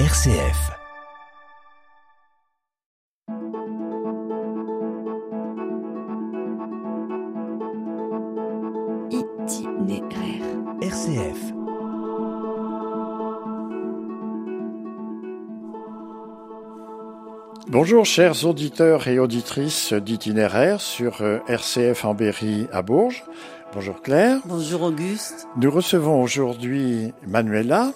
RCF. Itinéraire. RCF. Bonjour chers auditeurs et auditrices d'itinéraire sur euh, RCF en Berry à Bourges. Bonjour Claire. Bonjour Auguste. Nous recevons aujourd'hui Manuela.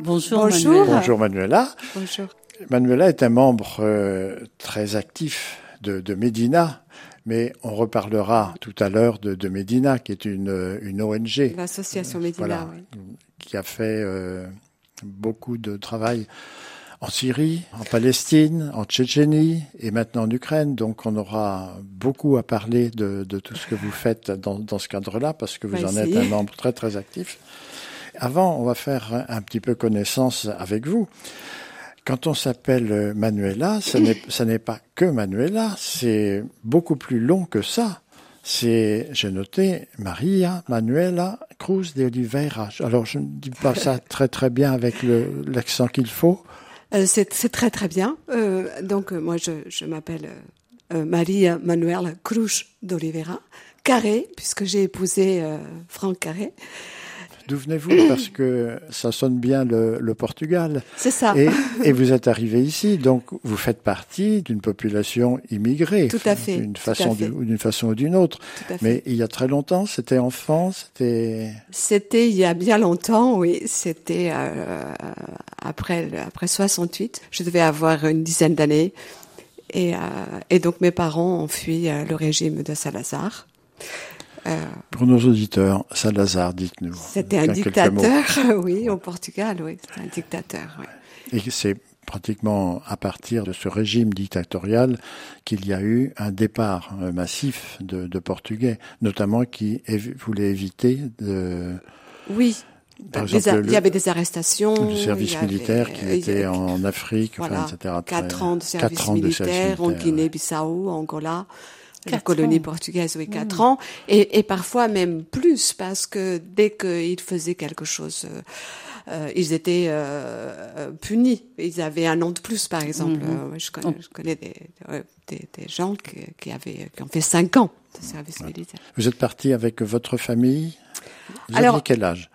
Bonjour. Bonjour. Manuela. Bonjour Manuela. Bonjour. Manuela est un membre euh, très actif de, de Medina, mais on reparlera tout à l'heure de, de Medina, qui est une, euh, une ONG L'association Médina, Voilà. oui. qui a fait euh, beaucoup de travail en Syrie, en Palestine, en Tchétchénie et maintenant en Ukraine. Donc on aura beaucoup à parler de, de tout ce que vous faites dans, dans ce cadre-là, parce que vous en êtes un membre très très actif. Avant, on va faire un, petit peu connaissance avec vous. Quand on s'appelle Manuela, ça n'est, pas que Manuela, c'est beaucoup plus long que ça. C'est, j'ai noté, Maria Manuela Cruz de Oliveira. Alors, je ne dis pas ça très très bien avec l'accent qu'il faut. Euh, c'est très très bien. Euh, donc moi je, je m'appelle euh, Maria Manuela Cruz d'Oliveira, Carré, puisque j'ai épousé Franck Carré. D'où venez-vous Parce que ça sonne bien le, le Portugal. C'est ça. Et, et vous êtes arrivé ici, donc vous faites partie d'une population immigrée. Tout à fait, D'une façon, ou d'une façon ou d'une autre. Tout à fait. Mais il y a très longtemps, c'était enfant, c'était... C'était il y a bien longtemps, oui. C'était euh, après après 68. Je devais avoir une dizaine d'années. Et, euh, et donc mes parents ont fui euh, le régime de Salazar. Euh, Pour nos auditeurs, Salazar, dites-nous. C'était un dictateur, oui, au Portugal, oui. C'était un dictateur. Et c'est pratiquement à partir de ce régime dictatorial qu'il y a eu un départ euh, massif de, de Portugais, notamment qui évi- voulaient éviter de, Oui. Par Des exemple, a- le- il y avait des arrestations. du service avait- militaire qui était en Afrique, voilà, enfin, etc. Quatre ans de service militaire service en militaire, Guinée-Bissau, Angola. La colonie ans. portugaise, oui, quatre ans. Et, et parfois même plus, parce que dès qu'ils faisaient quelque chose, euh, euh, ils étaient euh, euh, punis. Ils avaient un an de plus, par exemple. Mhm. Euh, je, connais, je connais des, des, des gens qui, qui, avaient, qui ont fait cinq ans de service militaire. Vous êtes parti avec votre famille? Vous Alors, aviez quel âge?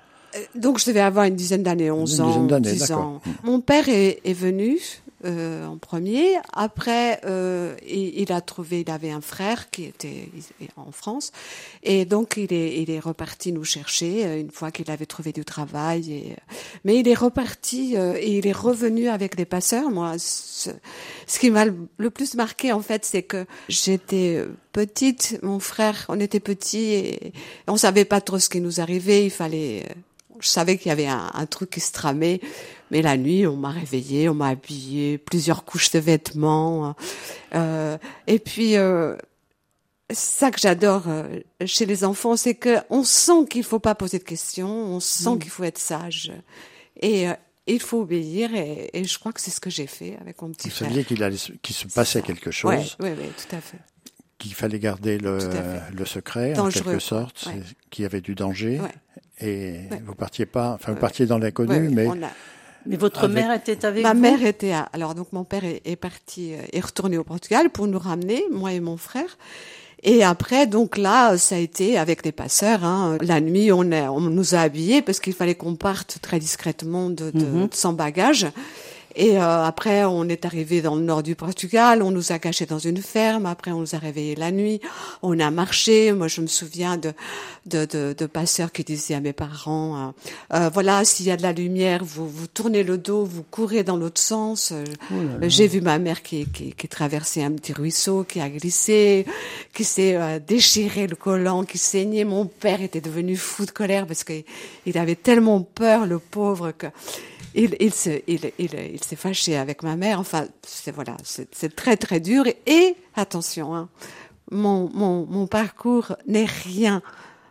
Donc je devais avoir une dizaine d'années, 11 Une dizaine ans, d'années, 10 d'accord. ans. Mon père est, est venu euh, en premier. Après, euh, il, il a trouvé, il avait un frère qui était en France, et donc il est, il est reparti nous chercher euh, une fois qu'il avait trouvé du travail. Et, mais il est reparti euh, et il est revenu avec des passeurs. Moi, ce, ce qui m'a le plus marqué en fait, c'est que j'étais euh, petite, mon frère, on était petits et on savait pas trop ce qui nous arrivait. Il fallait euh, je savais qu'il y avait un, un truc qui se tramait, mais la nuit, on m'a réveillée, on m'a habillée, plusieurs couches de vêtements. euh, et puis, euh, ça que j'adore euh, chez les enfants, c'est que on sent qu'il faut pas poser de questions, on sent qu'il faut être sage, et euh, il faut obéir. Et, et je crois que c'est ce que j'ai fait avec mon petit Vous frère. saviez qu'il se- passait quelque chose, Ouais, ouais, ouais, tout à fait. qu'il fallait garder le, secret, Dangereux, en quelque sorte, ouais. qu'il y avait du danger. Ouais. Et Ouais. vous partiez pas, enfin, vous Ouais. partiez dans l'inconnu, Ouais, mais on a- Mais votre Avec- mère était avec Ma vous mère était à, alors donc mon père est, est parti euh, est retourné au Portugal pour nous ramener moi et mon frère. Et après donc là ça a été avec des passeurs. Hein. La nuit on, a- on nous a habillés parce qu'il fallait qu'on parte très discrètement de, de, Mhm. sans bagage. Et euh, après, on est arrivé dans le nord du Portugal, on nous a cachés dans une ferme, après on nous a réveillés la nuit, on a marché. Moi, je me souviens de, de, de, de passeurs qui disaient à mes parents, euh, euh, voilà, s'il y a de la lumière, vous, vous tournez le dos, vous courez dans l'autre sens. Euh, Oh. J'ai vu ma mère qui, qui, qui traversait un petit ruisseau, qui a glissé, qui s'est euh, déchiré le collant, qui saignait. Mon père était devenu fou de colère parce que il avait tellement peur, le pauvre, que il, il se, il, il, il s'est fâché avec ma mère. Enfin, c'est voilà, c'est c'est très très dur. Et, et, attention, hein, mon, mon, mon parcours n'est rien.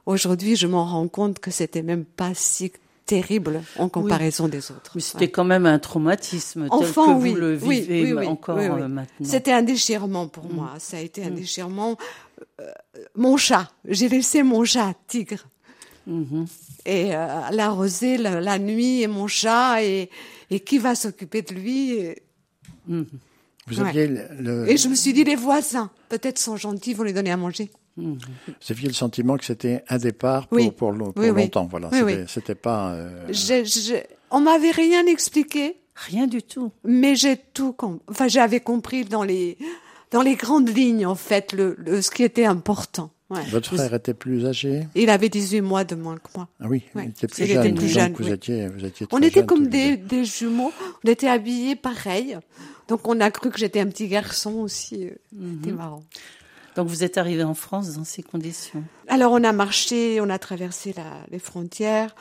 Aujourd'hui, je m'en rends compte que c'était même pas si terrible en comparaison des autres. Mais c'était Ouais. quand même un traumatisme tel Enfant, que vous oui, le oui, vivez oui, oui, encore euh, maintenant. C'était un déchirement pour Mm. moi. Ça a été un Mm. déchirement. Euh, mon chat, j'ai laissé mon chat tigre Et euh, l'arroser la, la nuit et mon chat et, et qui va s'occuper de lui et, Vous Ouais. aviez le, le- et je me suis dit les voisins peut-être sont gentils vont lui donner à manger. vous aviez le sentiment que c'était un départ pour, Oui. pour, lo- pour Oui, oui. longtemps. Voilà, Oui, c'était, pas. euh, Je, je, on m'avait rien expliqué. Rien du tout. Mais j'ai tout com- enfin j'avais compris dans les dans les grandes lignes en fait le, le- ce qui était important. Ouais. Votre frère était plus âgé? Il avait 18 mois de moins que moi. Ah oui, Ouais. il était plus Il était jeune. plus donc jeune, vous, oui. étiez, vous étiez On était comme des, jumeaux. On était habillés pareil. Donc on a cru que j'étais un petit garçon aussi. euh, C'était marrant. Donc vous êtes arrivé en France dans ces conditions? Alors on a marché, on a traversé la- les frontières.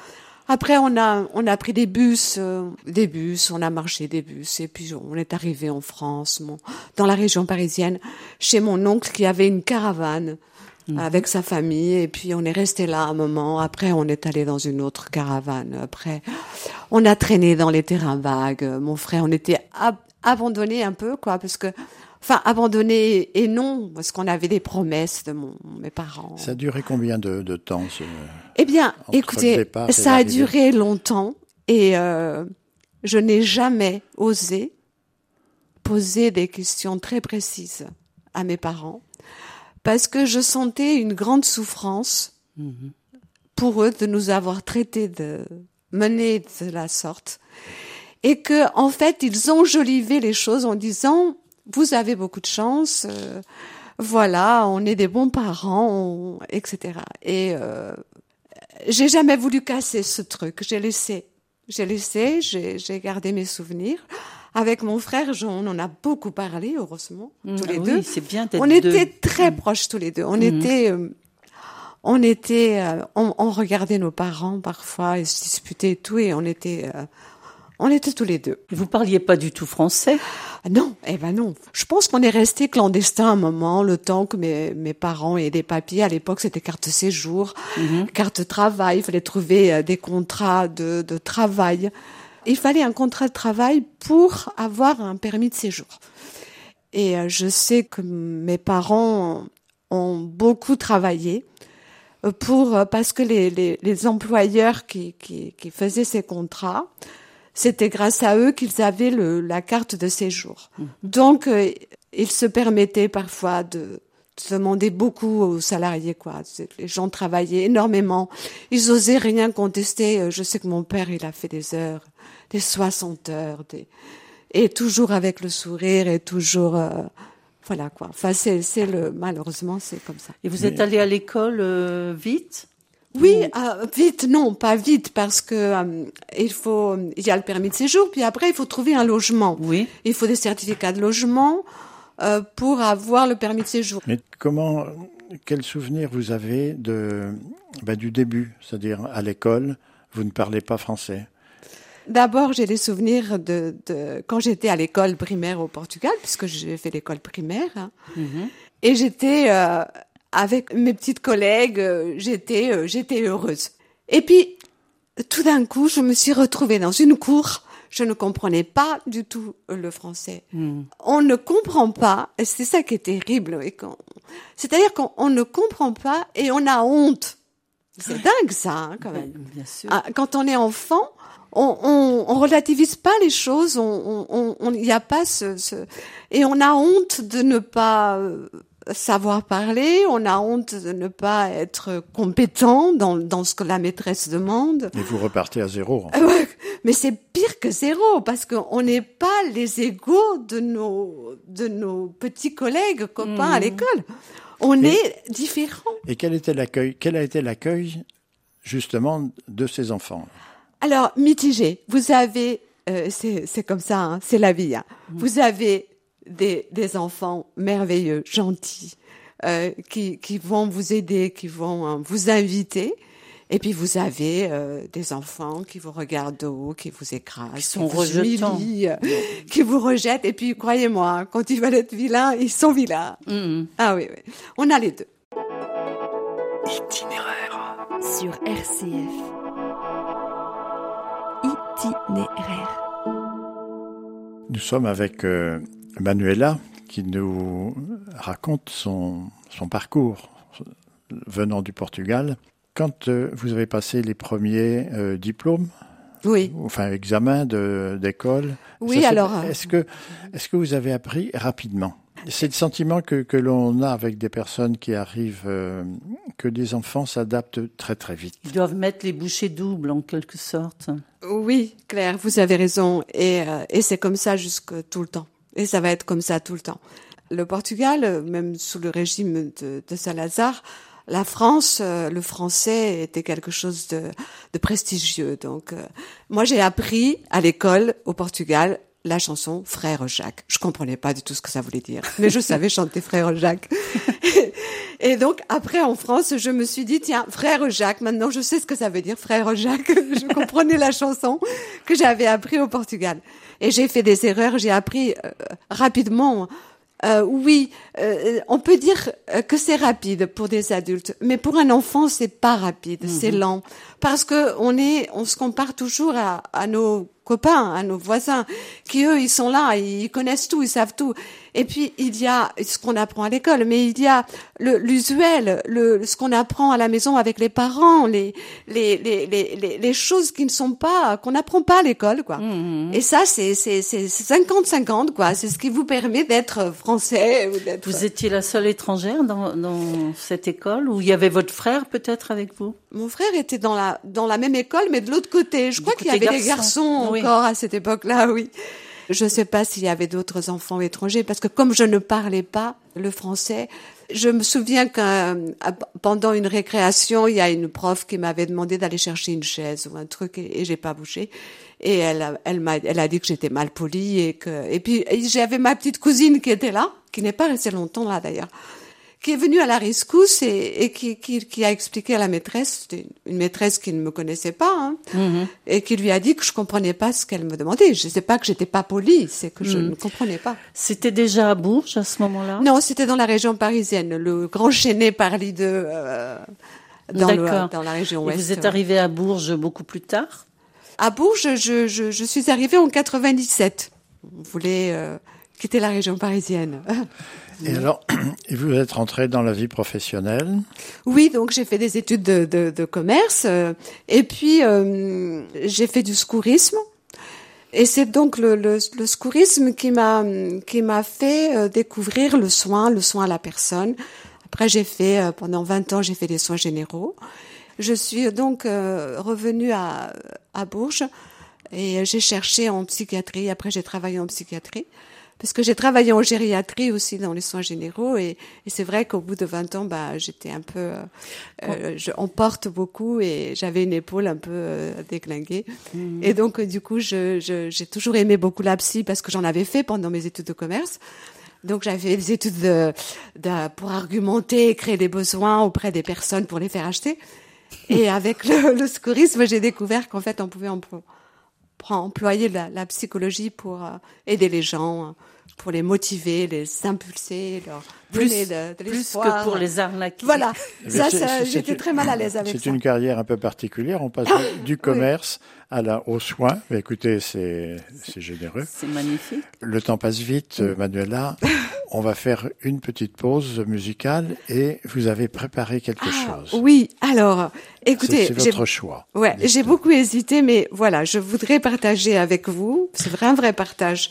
Après on a on a pris des bus, euh, des bus, on a marché des bus et puis on est arrivé en France, mon- dans la région parisienne, chez mon oncle qui avait une caravane avec sa famille et puis on est resté là un moment. Après on est allé dans une autre caravane. Après on a traîné dans les terrains vagues. Mon frère, on était ab- abandonnés un peu quoi parce que Enfin, abandonné et non, parce qu'on avait des promesses de mon, mes parents. Ça a duré combien de, de temps ce... Eh bien, écoutez, ça a duré longtemps et euh, je n'ai jamais osé poser des questions très précises à mes parents parce que je sentais une grande souffrance pour eux de nous avoir traités de menés de la sorte. Et que en fait ils enjolivaient les choses en disant vous avez beaucoup de chance euh, voilà on est des bons parents on- etc et euh, j'ai jamais voulu casser ce truc. J'ai laissé j'ai laissé j'ai gardé mes souvenirs avec mon frère je- on en a beaucoup parlé heureusement tous Ah les oui, deux c'est bien d'être on deux. était très proches tous les deux. On était, euh, on était, euh, on, on regardait nos parents parfois et se disputait et tout, et on était, euh, on était tous les deux. Vous parliez pas du tout français? Non, eh ben non. Je pense qu'on est resté clandestin un moment, le temps que mes, mes parents aient des papiers. À l'époque, c'était carte séjour, carte de travail. Il fallait trouver des contrats de, de travail. Il fallait un contrat de travail pour avoir un permis de séjour. Et euh, je sais que mes parents ont beaucoup travaillé euh, pour euh, parce que les, les, les employeurs qui, qui, qui faisaient ces contrats, c'était grâce à eux qu'ils avaient le, la carte de séjour. Donc, euh, ils se permettaient parfois de, de demander beaucoup aux salariés, quoi. Les gens travaillaient énormément. Ils osaient rien contester. Euh, Je sais que mon père, il a fait des heures, des 60 heures, des, et toujours avec le sourire et toujours, euh, voilà, quoi. Enfin, c'est, c'est le, malheureusement, c'est comme ça. Et vous êtes allé à l'école euh, vite? Oui, euh, vite, non, pas vite, parce que euh, il faut, il y a le permis de séjour, puis après il faut trouver un logement. Oui. Il faut des certificats de logement euh, pour avoir le permis de séjour. Mais comment, quel souvenir vous avez de, ben, du début, c'est-à-dire à l'école, vous ne parlez pas français D'abord, j'ai des souvenirs de, de quand j'étais à l'école primaire au Portugal, puisque j'ai fait l'école primaire, hein. et j'étais euh, avec mes petites collègues, euh, j'étais, euh, j'étais heureuse. Et puis, tout d'un coup, je me suis retrouvée dans une cour. Je ne comprenais pas du tout euh, le français. On ne comprend pas, et c'est ça qui est terrible. C'est-à-dire qu'on on ne comprend pas et on a honte. C'est dingue ça, hein, quand même. Bien sûr. Ah, quand on est enfant, on, on, on relativise pas les choses, on, n'y a pas ce, ce, et on a honte de ne pas euh, savoir parler, on a honte de ne pas être compétent dans, dans ce que la maîtresse demande. Et vous repartez à zéro. Ah ouais, Mais c'est pire que zéro parce qu'on n'est pas les égaux de nos de nos petits collègues copains à l'école. On est différents. Et quel était l'accueil Quel a été l'accueil justement de ces enfants? Alors, mitigé. Vous avez, euh, c'est c'est comme ça, hein, c'est la vie. hein. Vous avez des, des enfants merveilleux, gentils, euh, qui, qui vont vous aider, qui vont hein, vous inviter. Et puis vous avez euh, des enfants qui vous regardent de haut, qui vous écrasent, qui, sont vous rejetants. humilient, euh, qui vous rejettent. Et puis croyez-moi, quand ils veulent être vilains, ils sont vilains. Mhm. Ah oui, oui. On a les deux. Itinéraire. Sur RCF. Itinéraire. Nous sommes avec euh, Manuela qui nous raconte son, son parcours venant du Portugal. quand euh, vous avez passé les premiers euh, diplômes, Oui. enfin examens d'école, Oui, ça s'est- alors, euh, Est-ce que, est-ce que vous avez appris rapidement? C'est le sentiment que, que l'on a avec des personnes qui arrivent, euh, que des enfants s'adaptent très très vite. Ils doivent mettre les bouchées doubles en quelque sorte. Oui, Claire, vous avez raison. Et, euh, et c'est comme ça jusque tout le temps. Et ça va être comme ça tout le temps. Le Portugal, euh, même sous le régime de, de Salazar, la France, euh, le français était quelque chose de, de prestigieux. Donc, euh, moi, j'ai appris à l'école au Portugal la chanson Frère Jacques. Je comprenais pas du tout ce que ça voulait dire, mais je savais chanter Frère Jacques. Et donc après en France, je me suis dit tiens, Frère Jacques, maintenant je sais ce que ça veut dire Frère Jacques. Je comprenais la chanson que j'avais appris au Portugal. Et j'ai fait des erreurs, j'ai appris euh, rapidement. Euh, oui, euh, on peut dire euh, que c'est rapide pour des adultes, mais pour un enfant c'est pas rapide, c'est lent parce que on est, on se compare toujours à, à nos copains, à nos voisins, qui eux ils sont là, ils connaissent tout, ils savent tout. Et puis il y a ce qu'on apprend à l'école, mais il y a l'usuel, le ce qu'on apprend à la maison avec les parents, les les les les les, choses qui ne sont pas qu'on n'apprend pas à l'école quoi. Et ça c'est c'est c'est 50 50 quoi, c'est ce qui vous permet d'être français ou d'être Vous étiez la seule étrangère dans, dans cette école ou il y avait votre frère peut-être avec vous? Mon frère était dans la dans la même école, mais de l'autre côté. Je crois qu'il y avait des garçons garçons, oui. Encore à cette époque-là, oui. Je ne sais pas s'il y avait d'autres enfants étrangers, parce que comme je ne parlais pas le français, je me souviens qu'un pendant une récréation, il y a une prof qui m'avait demandé d'aller chercher une chaise ou un truc, et, et j'ai pas bougé. Et elle, elle m'a, elle a dit que j'étais mal polie et que, et puis j'avais ma petite cousine qui était là, qui n'est pas restée longtemps là d'ailleurs qui est venue à la rescousse et, et qui, qui, qui a expliqué à la maîtresse, une maîtresse qui ne me connaissait pas, hein, et qui lui a dit que je comprenais pas ce qu'elle me demandait. Je sais pas que j'étais pas polie, c'est que je ne comprenais pas. C'était déjà à Bourges à ce moment-là? Non, c'était dans la région parisienne, le grand Chénet Parly de euh, dans, le- D'accord. dans la région Et ouest. vous êtes arrivé à Bourges beaucoup plus tard? À Bourges, je, je, je suis arrivée en 97. On voulait euh, quitter la région parisienne. Et alors, et vous êtes rentré dans la vie professionnelle. Oui, donc j'ai fait des études de, de, de commerce euh, et puis euh, j'ai fait du secourisme. Et c'est donc le, le, qui m'a qui m'a fait euh, découvrir le soin, le soin à la personne. Après, j'ai fait pendant 20 ans, j'ai fait des soins généraux. Je suis donc revenue à à Bourges et j'ai cherché en psychiatrie. Après, j'ai travaillé en psychiatrie parce que j'ai travaillé en gériatrie aussi dans les soins généraux et, et c'est vrai qu'au bout de 20 ans, bah, j'étais un peu, euh, euh, je, on porte beaucoup et j'avais une épaule un peu euh, déglinguée. Et donc, euh, du coup, je, je- j'ai toujours aimé beaucoup la psy parce que j'en avais fait pendant mes études de commerce. Donc, j'avais des études de, de- pour argumenter et créer des besoins auprès des personnes pour les faire acheter. Et avec le, le secourisme, j'ai découvert qu'en fait, on pouvait emplo- employer la, la psychologie pour euh, aider les gens, euh, pour les motiver, les impulser, leur Plus, donner de, de plus que pour les arnaquer. Voilà, Eh ça, c'est- ça, c'est- j'étais c'est- très mal à l'aise avec C'est ça. une carrière un peu particulière. On passe du- commerce à la, aux soins. Mais écoutez, c'est c'est généreux. C'est magnifique. Le temps passe vite, Manuela. On va faire une petite pause musicale et vous avez préparé quelque Ah, chose. oui, alors, C'est écoutez, c'est votre choix. Ouais, j'ai beaucoup hésité, mais voilà, je voudrais partager avec vous. C'est vrai, un vrai partage.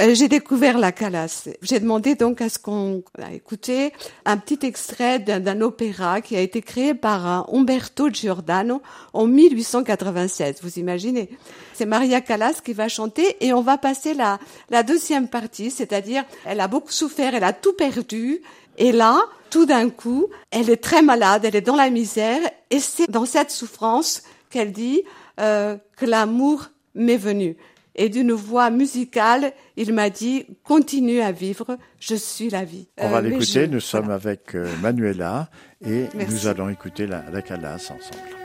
Euh, j'ai découvert la Calas. J'ai demandé donc à ce qu'on a écouté un petit extrait d'un opéra qui a été créé par Umberto Giordano en 1896. Vous imaginez C'est Maria Callas qui va chanter et on va passer la, la deuxième partie, c'est-à-dire elle a beaucoup souffert, elle a tout perdu. Et là, tout d'un coup, elle est très malade, elle est dans la misère, et c'est dans cette souffrance qu'elle dit euh, que l'amour m'est venu. Et d'une voix musicale, il m'a dit continue à vivre, je suis la vie. On va Euh, l'écouter. je- Nous sommes avec euh, Manuela et Merci. nous allons écouter la, la Calas ensemble.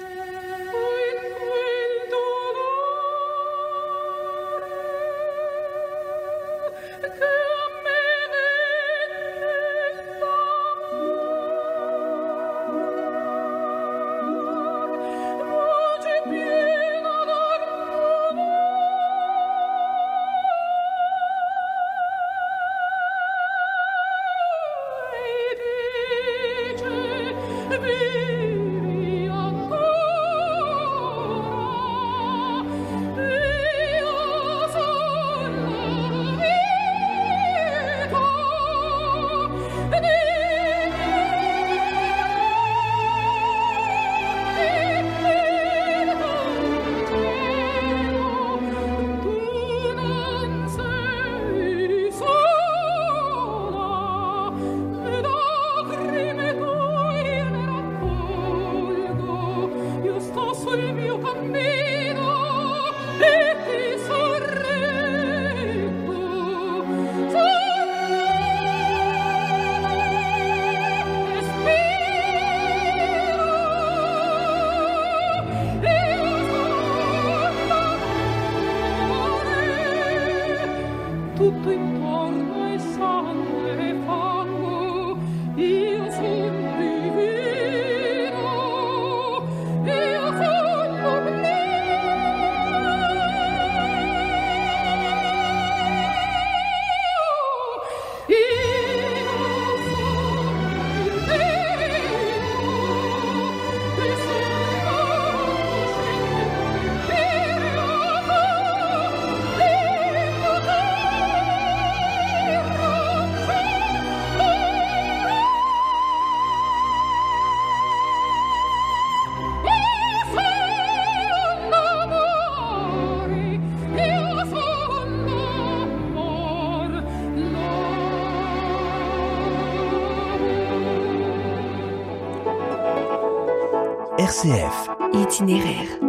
Itinéraire.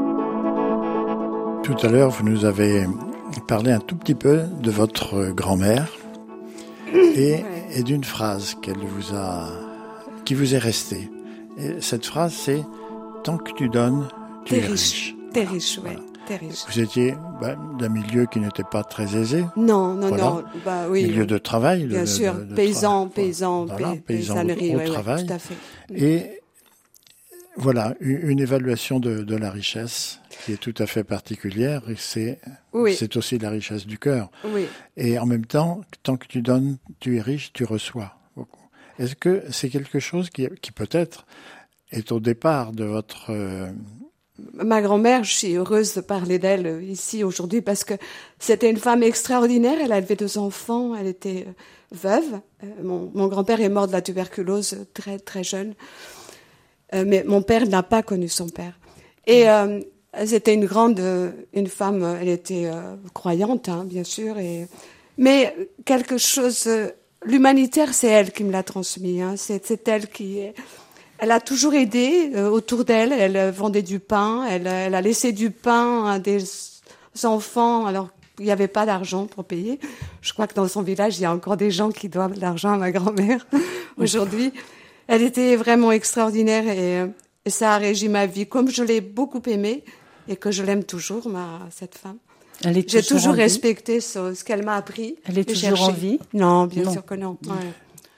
Tout à l'heure, vous nous avez parlé un tout petit peu de votre grand-mère et, et d'une phrase qu'elle vous a, qui vous est restée. Et cette phrase, c'est Tant que tu donnes, tu es riche. riche. T'es riche, ouais. Voilà. Vous étiez ben, d'un milieu qui n'était pas très aisé, Non, non, Voilà. non. Bah oui. milieu de travail. Bien de- sûr. de- de paysan, paysan, voilà, pay- paysan au- paysannerie, au ouais, ouais, travail. tout à fait. Et voilà, une, évaluation de, de la richesse qui est tout à fait particulière. Et c'est Oui. aussi la richesse du cœur. Oui. Et en même temps, tant que tu donnes, tu es riche, tu reçois. Est-ce que c'est quelque chose qui, qui peut-être est au départ de votre... euh, Ma grand-mère, je suis heureuse de parler d'elle euh, ici aujourd'hui parce que c'était une femme extraordinaire. Elle a élevé deux enfants. Elle était euh, veuve. Mon, mon grand-père est mort de la tuberculose très très jeune. Euh, mais mon père n'a pas connu son père. Et euh, c'était une grande, euh, une femme. euh, Elle était euh, croyante, hein, bien sûr. Et mais quelque chose, l'humanitaire, c'est elle qui me l'a transmis. Hein. C'est c'est elle qui est. Elle a toujours aidé euh, autour d'elle. Elle vendait du pain. Elle, elle a laissé du pain à des enfants alors il n'y avait pas d'argent pour payer. Je crois que dans son village, il y a encore des gens qui doivent de l'argent à ma grand-mère aujourd'hui. Elle était vraiment extraordinaire et, euh, et ça a régi ma vie. Comme je l'ai beaucoup aimée et que je l'aime toujours, ma, cette femme. Elle est J'ai toujours, toujours en vie? respecté ce, ce qu'elle m'a appris. Elle est toujours en vie? Non, bien Non. sûr que non. Ouais.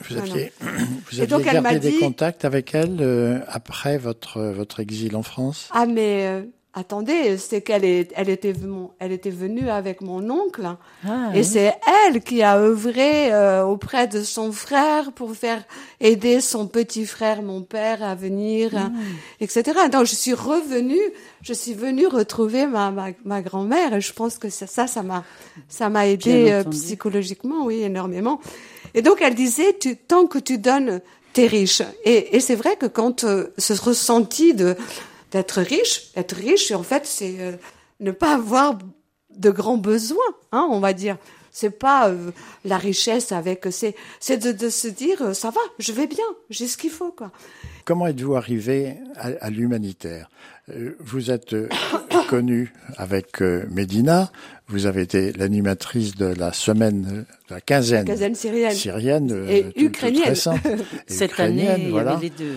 Vous Ah, aviez, vous aviez donc, gardé des dit- contacts avec elle euh, après votre, votre exil en France? Ah mais euh, attendez, c'est qu'elle est, elle était, elle était venue avec mon oncle Ah, et oui. c'est elle qui a œuvré euh, auprès de son frère pour faire aider son petit frère, mon père, à venir, Hmm. hein, etc. Donc je suis revenue, je suis venue retrouver ma, ma, ma grand-mère et je pense que ça, ça, m'a, ça m'a aidé euh, psychologiquement, oui, énormément. Et donc elle disait, tu, tant que tu donnes, t'es riche. Et, et c'est vrai que quand euh, ce ressenti de d'être riche, être riche, en fait, c'est euh, ne pas avoir de grands besoins, hein, on va dire. C'est pas euh, la richesse avec, c'est c'est de, de se dire, euh, ça va, je vais bien, j'ai ce qu'il faut, quoi. Comment êtes-vous arrivé à, à l'humanitaire? Euh, Vous êtes connue avec Médina, vous avez été l'animatrice de la semaine, de la quinzaine, Quinzaine syrienne. syrienne Et ukrainienne. récente, et Cette année, ukrainienne, il y voilà. avait les deux.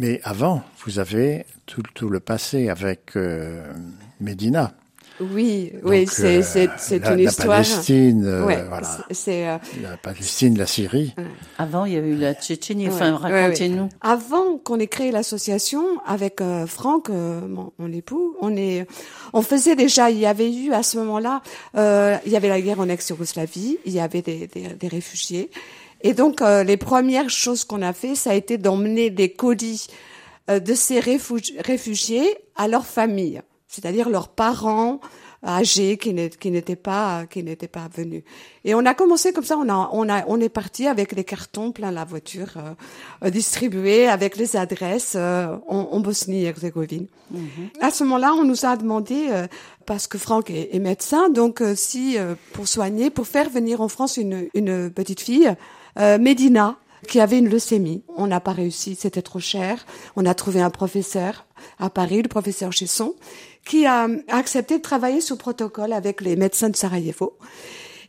Mais avant, vous avez tout, tout le passé avec euh, Médina. Oui, oui, c'est euh, c'est c'est la, une la histoire. Palestine, euh, ouais, voilà, c'est- euh, la Palestine, la Syrie. Avant, il y a eu la Tchétchénie. Ouais, Enfin, ouais, ouais. racontez-nous. Avant qu'on ait créé l'association avec euh, Franck, euh, mon, mon époux, on est, on faisait déjà. Il y avait eu à ce moment-là, euh, il y avait la guerre en ex-Yougoslavie, il y avait des, des, des réfugiés, et donc euh, les premières choses qu'on a fait, ça a été d'emmener des colis euh, de ces réfugi- réfugiés à leurs familles, c'est-à-dire leurs parents âgés qui n'étaient pas qui n'étaient pas venus. Et on a commencé comme ça. On a on a on est parti avec les cartons plein la voiture euh, distribués avec les adresses euh, en, en Bosnie-Herzégovine. À ce moment-là, on nous a demandé euh, parce que Franck est, est médecin, donc euh, si euh, pour soigner, pour faire venir en France une une petite fille, euh, Médina qui avait une leucémie. On n'a pas réussi, c'était trop cher. On a trouvé un professeur à Paris, le professeur Chesson, qui a accepté de travailler sous protocole avec les médecins de Sarajevo.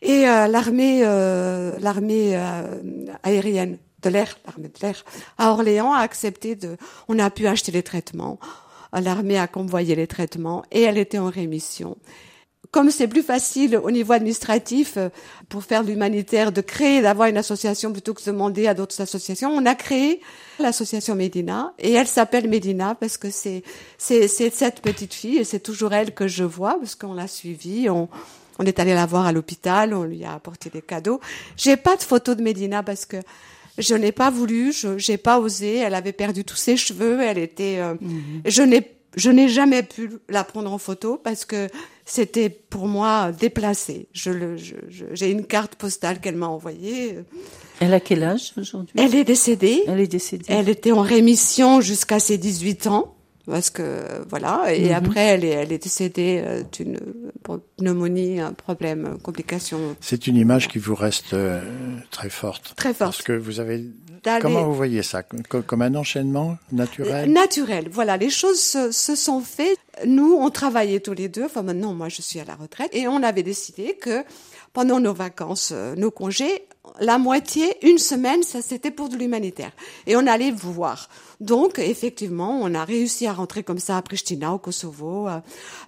Et euh, l'armée, euh, l'armée euh, aérienne de l'air, l'armée de l'air à Orléans a accepté de. On a pu acheter les traitements. L'armée a convoyé les traitements et elle était en rémission. Comme c'est plus facile au niveau administratif euh, pour faire de l'humanitaire de créer, d'avoir une association plutôt que de demander à d'autres associations, on a créé l'association Médina et elle s'appelle Médina parce que c'est c'est c'est cette petite fille et c'est toujours elle que je vois parce qu'on l'a suivie, on on est allé la voir à l'hôpital, on lui a apporté des cadeaux. J'ai pas de photo de Médina parce que je n'ai pas voulu, je j'ai pas osé. Elle avait perdu tous ses cheveux, elle était. euh, Je n'ai je n'ai jamais pu la prendre en photo parce que c'était pour moi déplacé. Je le je- je- j'ai une carte postale qu'elle m'a envoyée. Elle a quel âge aujourd'hui? Elle est décédée. Elle est décédée. Elle était en rémission jusqu'à ses 18 ans. Parce que voilà et après elle est elle est décédée euh, d'une pneumonie un problème euh, complication C'est une image qui vous reste euh, très forte. Très forte. Parce que vous avez. D'aller- Comment vous voyez ça? Co- Comme un enchaînement naturel? Naturel. Voilà, les choses se, se sont faites. Nous, on travaillait tous les deux. Enfin, maintenant, moi, je suis à la retraite. Et on avait décidé que pendant nos vacances, euh, nos congés, la moitié, une semaine, ça c'était pour de l'humanitaire. Et on allait vous voir. Donc, effectivement, on a réussi à rentrer comme ça à Pristina, au Kosovo. Euh,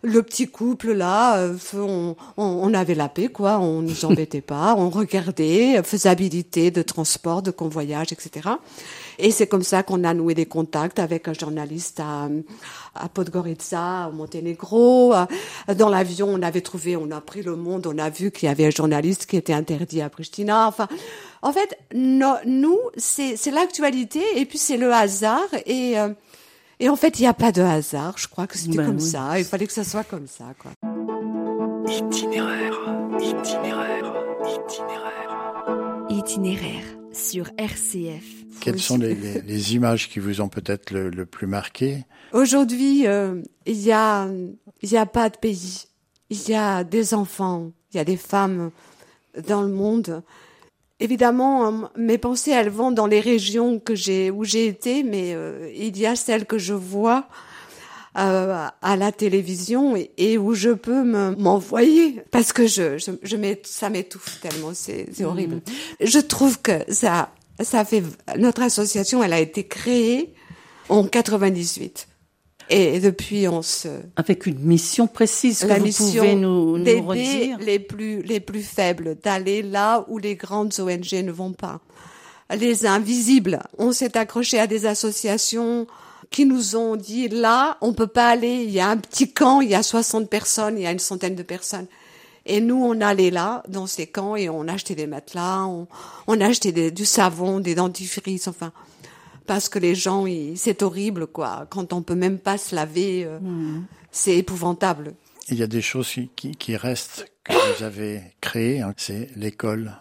Le petit couple, là, euh, on, on, on avait la paix, quoi. On nous embêtait pas. On regardait, faisabilité de transport, de convoyage, etc. Et c'est comme ça qu'on a noué des contacts avec un journaliste à, à Podgorica, au Monténégro. Dans l'avion, on avait trouvé, on a pris le monde, on a vu qu'il y avait un journaliste qui était interdit à Pristina. Enfin, en fait, no- nous, c'est c'est l'actualité et puis c'est le hasard. Et, euh, et en fait, il n'y a pas de hasard. Je crois que c'était Ben comme oui. ça. Il fallait que ça soit comme ça, quoi. Itinéraire, itinéraire, itinéraire. Itinéraire sur RCF. Quelles sont les, les- les images qui vous ont peut-être le, le plus marqué? Aujourd'hui, euh, il y a, il y a pas de pays. Il y a des enfants, il y a des femmes dans le monde. Évidemment, euh, mes pensées, elles vont dans les régions que j'ai, où j'ai été, mais euh, il y a celles que je vois euh, à la télévision et, et où je peux me- m'envoyer parce que je, je, je ça m'étouffe tellement, c'est c'est horrible. Je trouve que ça, ça fait notre association, elle a été créée en 98 et depuis on se Avec une mission précise que la vous mission pouvez nous, nous redire. les plus les plus faibles, d'aller là où les grandes ONG ne vont pas. Les invisibles, on s'est accroché à des associations qui nous ont dit là, on peut pas aller, il y a un petit camp, il y a 60 personnes, il y a une centaine de personnes. Et nous, on allait là, dans ces camps, et on achetait des matelas, on, on achetait des- du savon, des dentifrices, enfin, parce que les gens, ils- c'est horrible, quoi. Quand on peut même pas se laver, euh, c'est épouvantable. Il y a des choses qui, qui, qui restent que vous avez créées. hein. C'est l'école,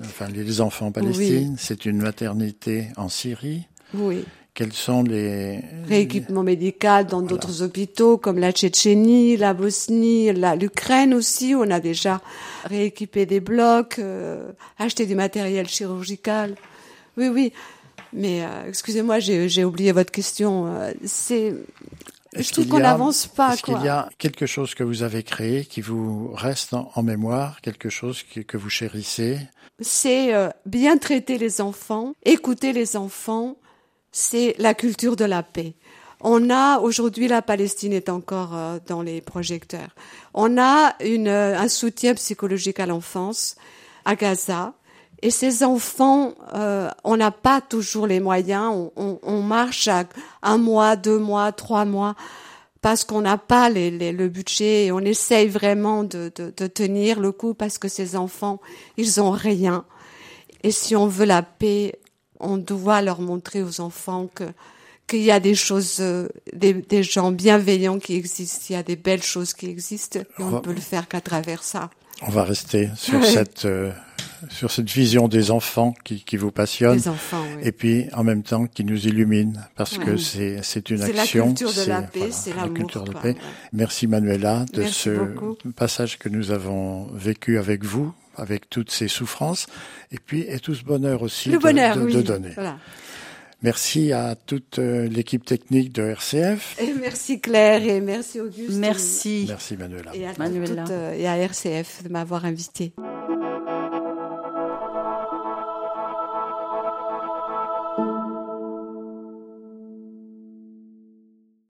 enfin les enfants en Palestine. C'est une maternité en Syrie. Oui. Quels sont les Rééquipement médical dans d'autres hôpitaux comme la Tchétchénie, la Bosnie, l'Ukraine aussi. On a déjà rééquipé des blocs, euh, acheté du matériel chirurgical. Oui, oui. Mais euh, excusez-moi, j'ai oublié votre question. Euh, C'est, je trouve qu'on n'avance pas. Est-ce qu'il y a quelque chose que vous avez créé qui vous reste en, en mémoire, quelque chose que, que vous chérissez? C'est euh, bien traiter les enfants, écouter les enfants, c'est la culture de la paix. On a aujourd'hui la Palestine est encore euh, dans les projecteurs. On a une, euh, un soutien psychologique à l'enfance à Gaza. Et ces enfants, euh, on n'a pas toujours les moyens. On, on- on marche à un mois, deux mois, trois mois parce qu'on n'a pas les, les- le budget et on essaye vraiment de, de, de tenir le coup parce que ces enfants, ils ont rien. Et si on veut la paix, on doit leur montrer aux enfants que qu'il y a des choses, euh, des, des gens bienveillants qui existent, il y a des belles choses qui existent, et on ne peut le faire qu'à travers ça. On va rester sur cette euh, sur cette vision des enfants qui, qui vous passionne. Les enfants, oui. Et puis en même temps qui nous illumine parce que c'est c'est une C'est la action. culture de la c'est- paix, voilà, c'est la l'amour, culture de quoi, paix. ouais. Merci Manuela de Merci ce beaucoup. passage que nous avons vécu avec vous, avec toutes ces souffrances et puis et tout ce bonheur aussi Le de- bonheur, de, oui. de donner. Voilà. Merci à toute euh, l'équipe technique de RCF. Et merci Claire et merci Auguste. Merci. Merci Manuela. Et à, Manuela. euh, et à RCF de m'avoir invité.